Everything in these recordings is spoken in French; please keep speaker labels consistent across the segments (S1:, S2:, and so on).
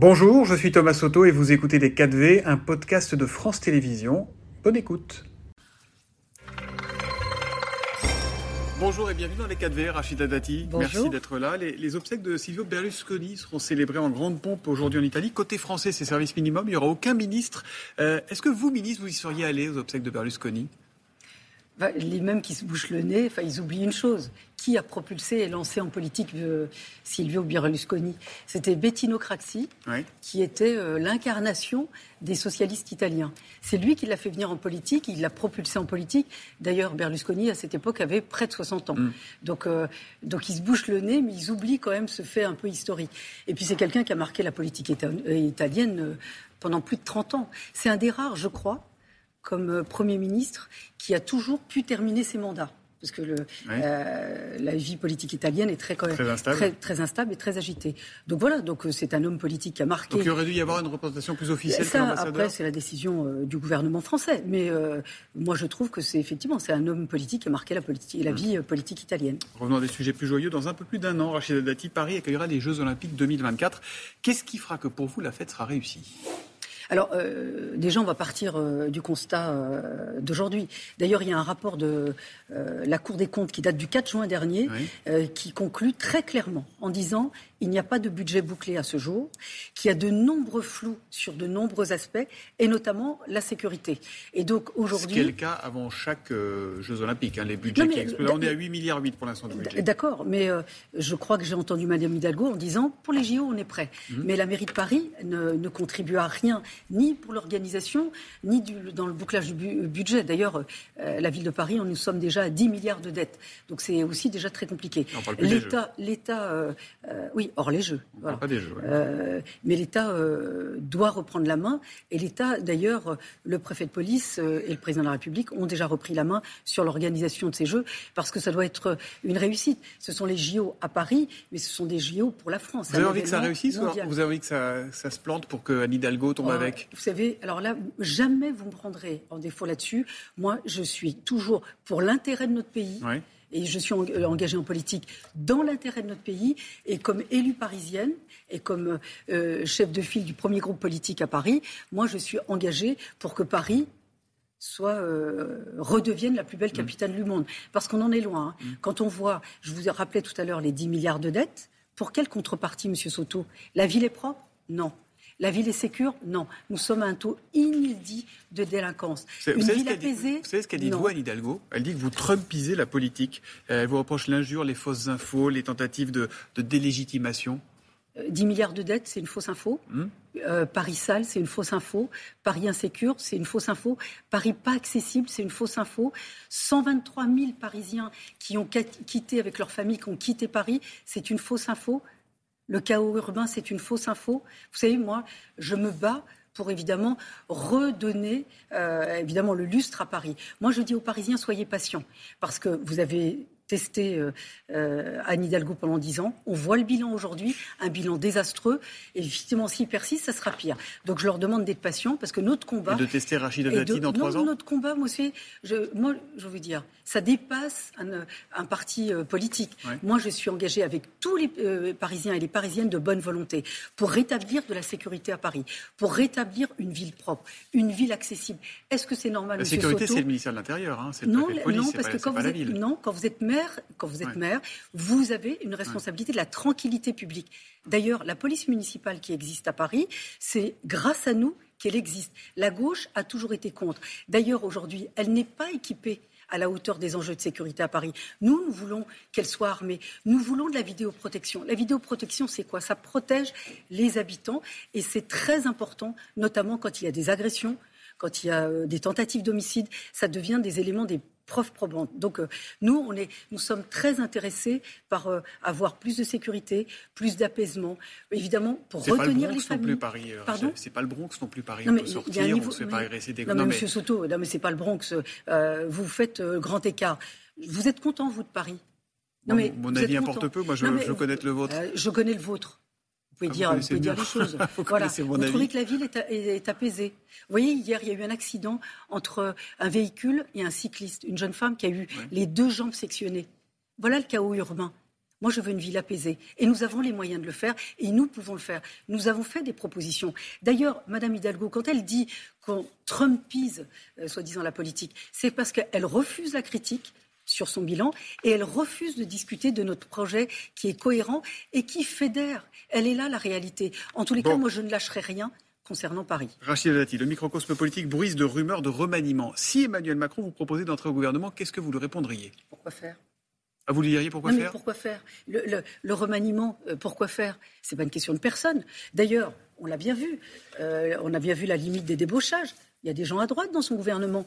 S1: Bonjour, je suis Thomas Soto et vous écoutez Les 4V, un podcast de France Télévisions. Bonne écoute. Bonjour et bienvenue dans les 4V, Rachida Dati. Merci d'être là. Les, obsèques de Silvio Berlusconi seront célébrées en grande pompe aujourd'hui en Italie. Côté français, c'est service minimum, il n'y aura aucun ministre. Euh, est-ce que vous, ministre, vous y seriez allé aux obsèques de Berlusconi?
S2: Les mêmes qui se bouchent le nez, enfin, ils oublient une chose. Qui a propulsé et lancé en politique euh, Silvio Berlusconi? C'était Bettino Craxi, qui était euh, l'incarnation des socialistes italiens. C'est lui qui l'a fait venir en politique, il l'a propulsé en politique. D'ailleurs, Berlusconi, à cette époque, avait près de 60 ans. Mm. Donc, euh, donc, ils se bouchent le nez, mais ils oublient quand même ce fait un peu historique. Et puis, c'est quelqu'un qui a marqué la politique italienne pendant plus de 30 ans. C'est un des rares, je crois, comme euh, Premier ministre qui a toujours pu terminer ses mandats. Parce que le, euh, la vie politique italienne est très, très, instable. Très, instable et très agitée. Donc voilà, donc euh, c'est un homme politique qui a marqué.
S1: Donc il aurait dû y avoir une représentation plus officielle
S2: ça, Après, c'est la décision du gouvernement français. Mais moi, je trouve que c'est effectivement c'est un homme politique qui a marqué la, politique, la hmm. vie politique italienne.
S1: Revenons à des sujets plus joyeux. Dans un peu plus d'un an, Rachida Dati, Paris accueillera les Jeux Olympiques 2024. Qu'est-ce qui fera que pour vous la fête sera réussie?
S2: Alors, euh, déjà, on va partir euh, du constat euh, d'aujourd'hui. D'ailleurs, il y a un rapport de la Cour des comptes qui date du 4 juin dernier, qui conclut très clairement en disant il n'y a pas de budget bouclé à ce jour, qu'il y a de nombreux flous sur de nombreux aspects, et notamment la sécurité. Et donc aujourd'hui,
S1: ce qui est le cas avant chaque Jeux Olympiques, hein, les budgets qui explosent. On est à 8 milliards 8 pour l'instant.
S2: D'accord, mais je crois que j'ai entendu Madame Hidalgo en disant pour les JO on est prêt, mmh. mais la mairie de Paris ne, ne contribue à rien ni pour l'organisation, ni dans le bouclage du budget. D'ailleurs, euh, la ville de Paris, nous sommes déjà à 10 milliards de dettes. Donc c'est aussi déjà très compliqué. L'État, l'État, euh, euh, oui, hors les jeux.
S1: Pas des jeux
S2: mais l'État doit reprendre la main. Et l'État, d'ailleurs, le préfet de police et le président de la République ont déjà repris la main sur l'organisation de ces jeux parce que ça doit être une réussite. Ce sont les JO à Paris, mais ce sont des JO pour la France.
S1: Vous avez envie que ça réussisse ou vous avez envie que ça, ça se plante pour que Anne Hidalgo tombe oh, avec
S2: vous savez, alors là, jamais vous me prendrez en défaut là-dessus. Moi, je suis toujours pour l'intérêt de notre pays. Et je suis euh, engagée en politique dans l'intérêt de notre pays. Et comme élue parisienne et comme euh, chef de file du premier groupe politique à Paris, moi, je suis engagée pour que Paris soit euh, redevienne la plus belle mmh. capitale du monde. Parce qu'on en est loin. Hein. Mmh. Quand on voit, je vous ai rappelé tout à l'heure les 10 milliards de dettes, pour quelle contrepartie, Monsieur Soto? La ville est propre? Non. La ville est sécure Non. Nous sommes à un taux inédit de délinquance.
S1: Une ville apaisée Vous savez ce qu'elle dit, vous, Anne Hidalgo Elle dit que vous trumpisez la politique. Elle vous reproche l'injure, les fausses infos, les tentatives de, délégitimation.
S2: 10 euh, milliards de dettes, c'est une fausse info. Hmm. Euh, Paris sale, c'est une fausse info. Paris insécure, c'est une fausse info. Paris pas accessible, c'est une fausse info. 123 000 Parisiens qui ont quitté avec leur famille, qui ont quitté Paris, c'est une fausse info. Le chaos urbain, c'est une fausse info. Vous savez, moi, je me bats pour évidemment redonner euh, évidemment le lustre à Paris. Moi, je dis aux Parisiens, soyez patients, parce que vous avez testé euh, euh, Anne Hidalgo pendant dix ans. On voit le bilan aujourd'hui, un bilan désastreux. Et effectivement, s'il persiste, ça sera pire. Donc je leur demande d'être patients parce que notre combat.
S1: Et de tester Rachida Dati dans trois ans
S2: Notre combat, moi. Je, moi, je veux dire, ça dépasse un, parti euh, politique. Moi, je suis engagée avec tous les euh, Parisiens et les Parisiennes de bonne volonté pour rétablir de la sécurité à Paris, pour rétablir une ville propre, une ville accessible. Est-ce que c'est normal
S1: La sécurité, c'est le ministère de l'Intérieur, hein, c'est le non, police, non, parce que quand vous êtes,
S2: non, quand vous êtes maire quand vous êtes maire, vous avez une responsabilité de la tranquillité publique. D'ailleurs, la police municipale qui existe à Paris, c'est grâce à nous qu'elle existe. La gauche a toujours été contre. D'ailleurs, aujourd'hui, elle n'est pas équipée à la hauteur des enjeux de sécurité à Paris. Nous, nous voulons qu'elle soit armée. Nous voulons de la vidéoprotection. La vidéoprotection, c'est quoi? Ça protège les habitants et c'est très important, notamment quand il y a des agressions, quand il y a euh, des tentatives d'homicide. Ça devient des éléments des preuve probante. Donc euh, nous, on est, nous sommes très intéressés par euh, avoir plus de sécurité, plus d'apaisement, évidemment pour retenir les familles. Non plus
S1: Paris. Euh, Pardon? C'est pas le Bronx non plus Paris. Non, mais, on peut sortir, on se fait pas agresser des.
S2: Non, mais, Monsieur Soto, non mais c'est pas le Bronx. vous faites grand écart. Vous êtes content vous de Paris?
S1: Non, mais mon avis importe peu. Moi, je, je connais le vôtre.
S2: je connais le vôtre. Vous pouvez, dire, vous pouvez dire les choses. voilà. Vous trouvez que la ville est, apaisée. Vous voyez, hier, il y a eu un accident entre un véhicule et un cycliste. Une jeune femme qui a eu les deux jambes sectionnées. Voilà le chaos urbain. Moi, je veux une ville apaisée. Et nous avons les moyens de le faire et nous pouvons le faire. Nous avons fait des propositions. D'ailleurs, Madame Hidalgo, quand elle dit qu'on trumpise, euh, soi-disant, la politique, c'est parce qu'elle refuse la critique sur son bilan et elle refuse de discuter de notre projet qui est cohérent et qui fédère. Elle est là, la réalité. En tous les cas, moi, je ne lâcherai rien concernant Paris.
S1: Rachid Dati, le microcosme politique bruise de rumeurs de remaniement. Si Emmanuel Macron vous proposait d'entrer au gouvernement, qu'est-ce que vous lui répondriez?
S2: Pourquoi faire?
S1: Ah, vous lui diriez pourquoi faire?
S2: Pourquoi faire? Le, remaniement, euh, pourquoi faire? C'est pas une question de personne. D'ailleurs, on l'a bien vu. Euh, on a bien vu la limite des débauchages. Il y a des gens à droite dans son gouvernement.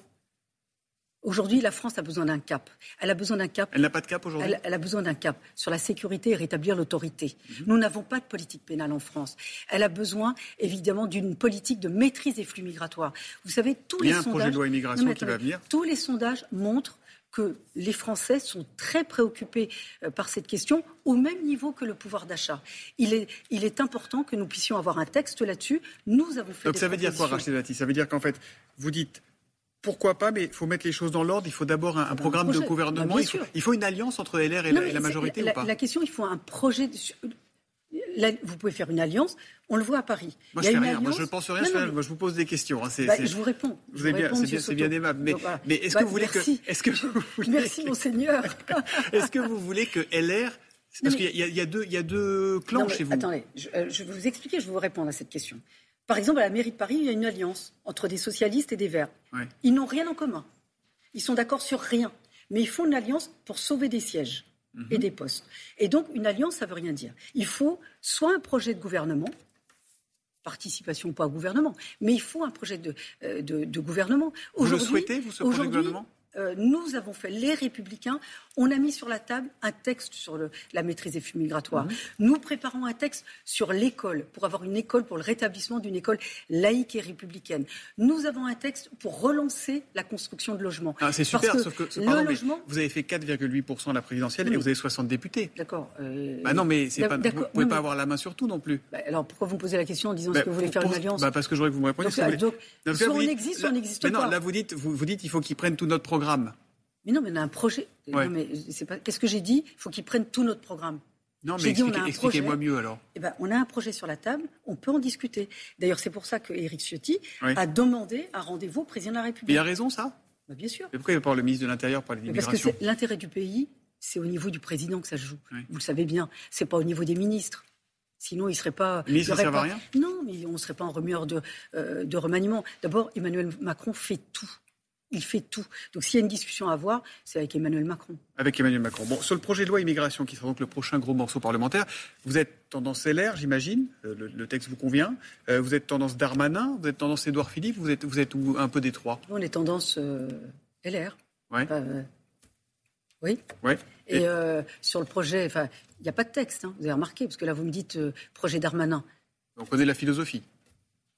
S2: Aujourd'hui, la France a besoin d'un cap. Elle a besoin d'un cap.
S1: Elle n'a pas de cap aujourd'hui
S2: elle, a besoin d'un cap sur la sécurité et rétablir l'autorité. Mhm. Nous n'avons pas de politique pénale en France. Elle a besoin, évidemment, d'une politique de maîtrise des flux migratoires. Vous savez, tous les sondages...
S1: projet de loi immigration qui va venir.
S2: Tous les sondages montrent que les Français sont très préoccupés euh, par cette question, au même niveau que le pouvoir d'achat. Il est, il est important que nous puissions avoir un texte là-dessus. Nous avons fait
S1: Donc ça veut dire quoi, Dati? Ça veut dire qu'en fait, vous dites pourquoi pas, mais il faut mettre les choses dans l'ordre. Il faut d'abord un, programme de gouvernement. Bah, il, faut, une alliance entre LR et, la, majorité
S2: la,
S1: ou pas
S2: La question, il faut un projet. vous pouvez faire une alliance. On le voit à Paris.
S1: Moi, je ne rien. Moi, je ne pense rien. Moi, je vous pose des questions.
S2: Hein. Bah, je vous réponds.
S1: Vous c'est bien, aimable. Mais, mais est-ce que bah, vous voulez
S2: merci.
S1: que, est-ce que vous
S2: voulez merci, monseigneur.
S1: est-ce que vous voulez que LR parce qu'il y, a deux, il y a deux clans chez vous.
S2: Attendez, je, euh, je vais vous expliquer, je vais vous répondre à cette question. Par exemple, à la mairie de Paris, il y a une alliance entre des socialistes et des verts. Ils n'ont rien en commun. Ils sont d'accord sur rien. Mais ils font une alliance pour sauver des sièges et mhm. des postes. Et donc, une alliance, ça ne veut rien dire. Il faut soit un projet de gouvernement, participation ou pas au gouvernement, mais il faut un projet de, euh, de, gouvernement.
S1: Vous le souhaitez, vous, ce projet de gouvernement?
S2: Euh, nous avons fait, les Républicains, on a mis sur la table un texte sur la maîtrise des flux migratoires. Mhm. Nous préparons un texte sur l'école, pour avoir une école, pour le rétablissement d'une école laïque et républicaine. Nous avons un texte pour relancer la construction de logements.
S1: Ah, c'est super, sauf que vous avez fait 4,8% à la présidentielle et vous avez 60 députés.
S2: D'accord.
S1: Euh, bah non, mais pas, vous ne pouvez pas avoir la main sur tout non plus.
S2: Bah, alors pourquoi vous me posez la question en disant ce que vous voulez faire une alliance
S1: bah, Parce que j'aurais que vous me répondiez.
S2: Donc, soit on existe, soit on n'existe pas.
S1: non, là vous dites, vous, vous dites il faut qu'ils prennent tout notre programme
S2: mais non, mais on a un projet. Qu'est-ce que j'ai dit? Il faut qu'ils prennent tout notre programme.
S1: Non, mais expliquez-moi mieux alors.
S2: Eh ben, on a un projet sur la table, on peut en discuter. D'ailleurs, c'est pour ça que Éric Ciotti a demandé un rendez-vous au président de la République.
S1: il a raison, ça
S2: bah, Bien sûr.
S1: Mais pourquoi il va pas le ministre de l'Intérieur pour l'immigration
S2: Parce que l'intérêt du pays, c'est au niveau du président que ça se joue. Vous le savez bien. C'est pas au niveau des ministres. Sinon, il ne serait pas.
S1: Mais ça sert à rien
S2: Non, mais on ne serait pas en remueur de, euh, de remaniement. D'abord, Emmanuel Macron fait tout il fait tout. Donc s'il y a une discussion à avoir, c'est avec Emmanuel Macron.
S1: Avec Emmanuel Macron. Bon, sur le projet de loi immigration, qui sera donc le prochain gros morceau parlementaire, vous êtes tendance LR, j'imagine, euh, le, texte vous convient. Euh, vous êtes tendance Darmanin, vous êtes tendance Édouard Philippe, vous êtes, vous êtes un peu des trois?
S2: On est tendance euh, LR.
S1: Ouais.
S2: oui.
S1: Ouais.
S2: Et, sur le projet, enfin, il n'y a pas de texte, hein, vous avez remarqué, parce que là vous me dites projet Darmanin.
S1: On connaît la philosophie.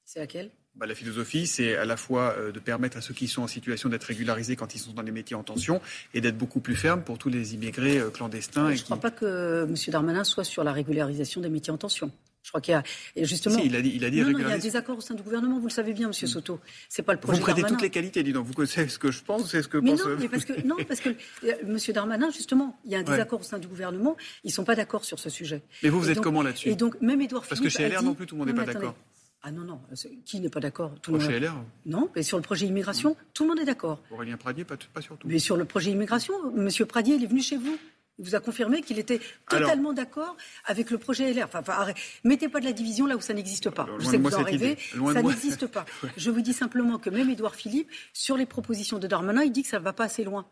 S2: C'est laquelle?
S1: Bah, la philosophie, c'est à la fois euh, de permettre à ceux qui sont en situation d'être régularisés quand ils sont dans les métiers en tension et d'être beaucoup plus ferme pour tous les immigrés euh, clandestins.
S2: Je ne crois pas que M. Darmanin soit sur la régularisation des métiers en tension. Je crois qu'il y a et justement.
S1: Si, il a dit, il a dit
S2: non, non, il y a des accords au sein du gouvernement. Vous le savez bien, Monsieur mm. Soto. C'est pas le projet.
S1: Vous prêtez toutes les qualités, dis donc. Vous connaissez ce que je pense, c'est ce que
S2: mais
S1: pense.
S2: Non, mais parce que non, parce que euh, Monsieur Darmanin, justement, il y a un désaccord au sein du gouvernement. Ils sont pas d'accord sur ce sujet.
S1: Mais vous, vous êtes comment là-dessus
S2: Et donc même Édouard
S1: Parce que chez LR non plus, tout le monde n'est pas d'accord.
S2: Ah non, non, qui n'est pas d'accord?
S1: Tout le monde. LR
S2: Non, mais sur le projet immigration, tout le monde est d'accord.
S1: Aurélien Pradier, pas, pas surtout.
S2: Mais sur le projet immigration, M. Pradier, il est venu chez vous. Il vous a confirmé qu'il était totalement d'accord avec le projet LR. Enfin, enfin mettez pas de la division là où ça n'existe pas. Je sais que vous en rêvez, ça n'existe pas. Je vous dis simplement que même Édouard Philippe, sur les propositions de Darmanin, il dit que ça ne va pas assez loin.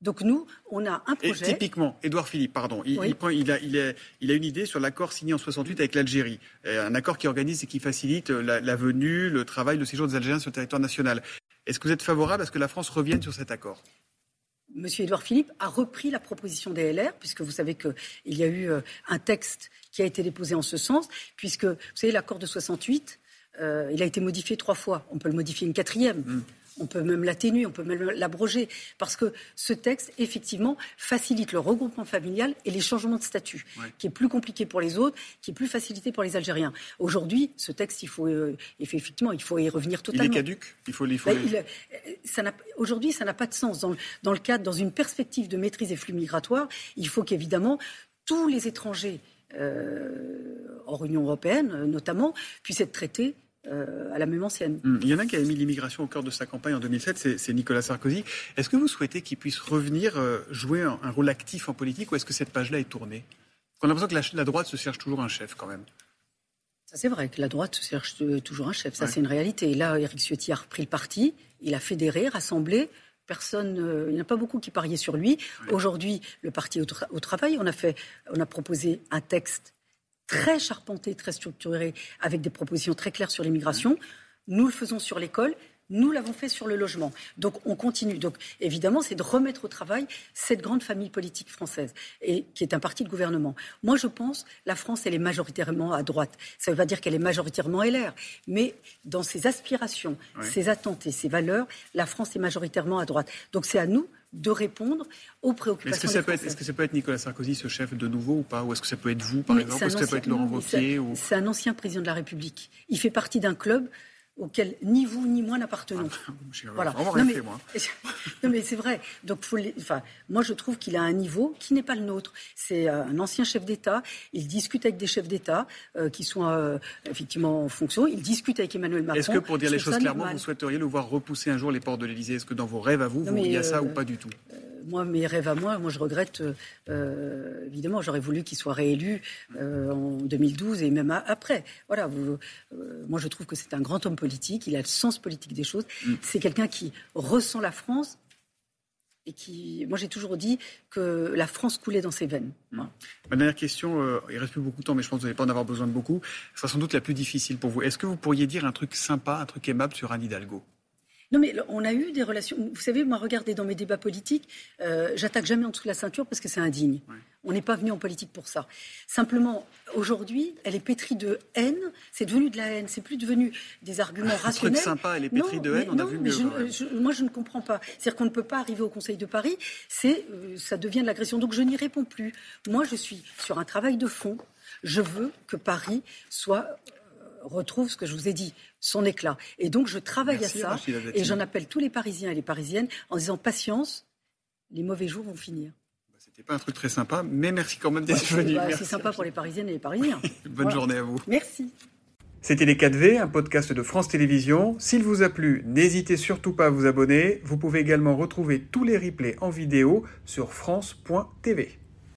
S2: Donc nous, on a un projet.
S1: Et typiquement, Édouard Philippe, pardon, il, il, a, il, a, une idée sur l'accord signé en 68 avec l'Algérie, euh, un accord qui organise et qui facilite euh, la, venue, le travail, le séjour des Algériens sur le territoire national. Est-ce que vous êtes favorable à ce que la France revienne sur cet accord?
S2: Monsieur Édouard Philippe a repris la proposition des LR, puisque vous savez qu'il y a eu euh, un texte qui a été déposé en ce sens, puisque vous savez l'accord de 68, il a été modifié trois fois. On peut le modifier une quatrième. Mmh. On peut même l'atténuer, on peut même l'abroger, parce que ce texte, effectivement, facilite le regroupement familial et les changements de statut, qui est plus compliqué pour les autres, qui est plus facilité pour les Algériens. Aujourd'hui, ce texte, il faut, euh, effectivement, il faut y revenir totalement. Il
S1: est caduque Il faut, il faut...
S2: Ben, aujourd'hui, ça n'a pas de sens. Dans le, dans le cadre, dans une perspective de maîtrise des flux migratoires, il faut qu'évidemment, tous les étrangers hors Union européenne notamment puissent être traités à la même ancienne.
S1: Hum, il y en a qui a mis l'immigration au cœur de sa campagne en 2007, c'est Nicolas Sarkozy. Est-ce que vous souhaitez qu'il puisse revenir jouer un, rôle actif en politique ou est-ce que cette page-là est tournée? On a l'impression que la, droite se cherche toujours un chef quand même.
S2: Ça, c'est vrai que la droite se cherche toujours un chef. Ça, c'est une réalité. Et là, Éric Ciotti a repris le parti. Il a fédéré, rassemblé. Personne, euh, il n'y en a pas beaucoup qui pariaient sur lui. Aujourd'hui, le parti au, au, travail, on a fait, on a proposé un texte très charpenté, très structuré, avec des propositions très claires sur l'immigration. Nous le faisons sur l'école. Nous l'avons fait sur le logement. Donc on continue. Donc évidemment, c'est de remettre au travail cette grande famille politique française, et qui est un parti de gouvernement. Moi, je pense la France, elle est majoritairement à droite. Ça ne veut pas dire qu'elle est majoritairement LR, mais dans ses aspirations, ses attentes et ses valeurs, la France est majoritairement à droite. Donc c'est à nous de répondre aux préoccupations.
S1: Est-ce que, ça peut être, est-ce que ça peut être Nicolas Sarkozy, ce chef de nouveau ou pas? Ou est-ce que ça peut être vous, par exemple? Est-ce que ça peut être Laurent Wauquiez
S2: C'est un ancien président de la République. Il fait partie d'un club auquel ni vous ni moi n'appartenons.
S1: Ah, voilà. non, mais, moi.
S2: non, mais c'est vrai. Donc, faut enfin, moi, je trouve qu'il a un niveau qui n'est pas le nôtre. C'est euh, un ancien chef d'État. Il discute avec des chefs d'État euh, qui sont euh, effectivement en fonction. Il discute avec Emmanuel Macron.
S1: Est-ce que, pour dire les choses clairement, vous souhaiteriez le voir repousser un jour les portes de l'Élysée? Est-ce que dans vos rêves à vous, il y a ça ou pas du tout?
S2: Moi, mes rêves à moi, moi je regrette, évidemment, j'aurais voulu qu'il soit réélu en 2012 et même après. Voilà, vous, moi je trouve que c'est un grand homme politique, il a le sens politique des choses. Mm. C'est quelqu'un qui ressent la France et qui, moi j'ai toujours dit que la France coulait dans ses veines.
S1: Mm. Ma dernière question, euh, il reste plus beaucoup de temps, mais je pense que vous n'allez pas en avoir besoin de beaucoup. Ce sera sans doute la plus difficile pour vous. Est-ce que vous pourriez dire un truc sympa, un truc aimable sur Anne Hidalgo?
S2: Non, mais on a eu des relations. Vous savez, moi, regardez dans mes débats politiques, euh, j'attaque jamais en dessous de la ceinture parce que c'est indigne. On n'est pas venu en politique pour ça. Simplement, aujourd'hui, elle est pétrie de haine. C'est devenu de la haine. C'est plus devenu des arguments ah, rationnels.
S1: C'est sympa, elle est pétrie de haine. on a vu mieux.
S2: moi, je ne comprends pas. C'est-à-dire qu'on ne peut pas arriver au Conseil de Paris. C'est, euh, ça devient de l'agression. Donc, je n'y réponds plus. Moi, je suis sur un travail de fond. Je veux que Paris soit retrouve ce que je vous ai dit, son éclat. Et donc je travaille à ça et j'en appelle tous les Parisiens et les Parisiennes en disant patience, les mauvais jours vont finir.
S1: Bah, c'était pas un truc très sympa, mais merci quand même d'être venu.
S2: Bah, c'est sympa pour les Parisiennes et les Parisiens.
S1: Bonne journée à vous.
S2: Merci.
S1: C'était Les 4V, un podcast de France Télévisions. S'il vous a plu, n'hésitez surtout pas à vous abonner. Vous pouvez également retrouver tous les replays en vidéo sur France.tv.